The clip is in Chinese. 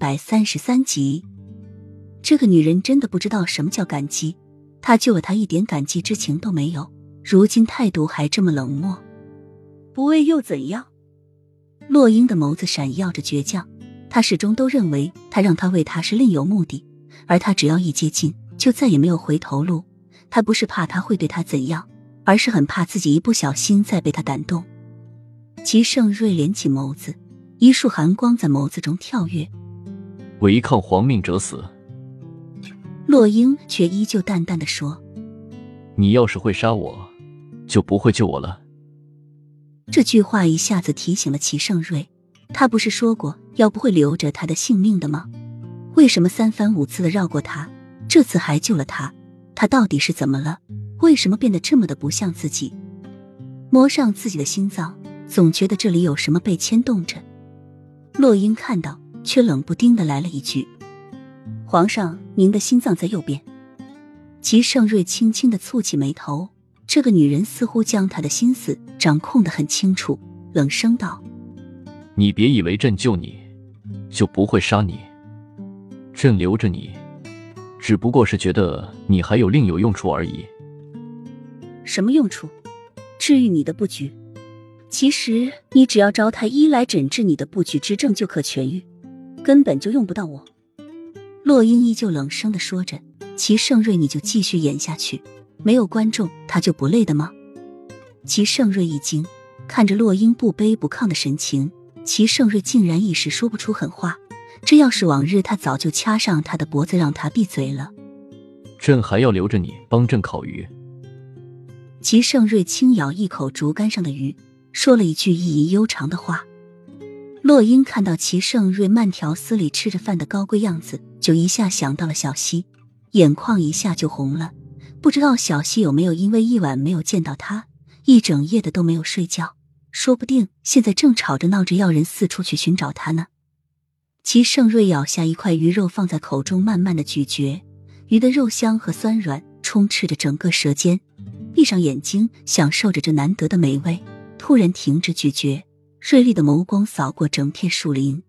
百三十三集，这个女人真的不知道什么叫感激，他救了她一点感激之情都没有，如今态度还这么冷漠，不为又怎样？洛英的眸子闪耀着倔强，他始终都认为他让她为他是另有目的，而他只要一接近，就再也没有回头路。他不是怕他会对他怎样，而是很怕自己一不小心再被他感动。齐盛瑞敛起眸子。一束寒光在眸子中跳跃，违抗皇命者死。洛英却依旧淡淡的说：“你要是会杀我，就不会救我了。”这句话一下子提醒了齐盛瑞，他不是说过要不会留着他的性命的吗？为什么三番五次的绕过他，这次还救了他？他到底是怎么了？为什么变得这么的不像自己？摸上自己的心脏，总觉得这里有什么被牵动着。洛英看到，却冷不丁的来了一句：“皇上，您的心脏在右边。”齐盛瑞轻轻的蹙起眉头，这个女人似乎将他的心思掌控的很清楚，冷声道：“你别以为朕救你，就不会杀你。朕留着你，只不过是觉得你还有另有用处而已。”什么用处？治愈你的布局。其实你只要招太医来诊治你的布局之症就可痊愈，根本就用不到我。洛英依旧冷声的说着：“齐盛瑞，你就继续演下去，没有观众他就不累的吗？”齐盛瑞一惊，看着洛英不卑不亢的神情，齐盛瑞竟然一时说不出狠话。这要是往日，他早就掐上他的脖子让他闭嘴了。朕还要留着你帮朕烤鱼。齐盛瑞轻咬一口竹竿上的鱼。说了一句意义悠长的话。洛英看到齐盛瑞慢条斯理吃着饭的高贵样子，就一下想到了小溪，眼眶一下就红了。不知道小溪有没有因为一晚没有见到他，一整夜的都没有睡觉，说不定现在正吵着闹着要人四处去寻找他呢。齐盛瑞咬下一块鱼肉放在口中，慢慢的咀嚼，鱼的肉香和酸软充斥着整个舌尖，闭上眼睛享受着这难得的美味。突然停止咀嚼，锐利的眸光扫过整片树林。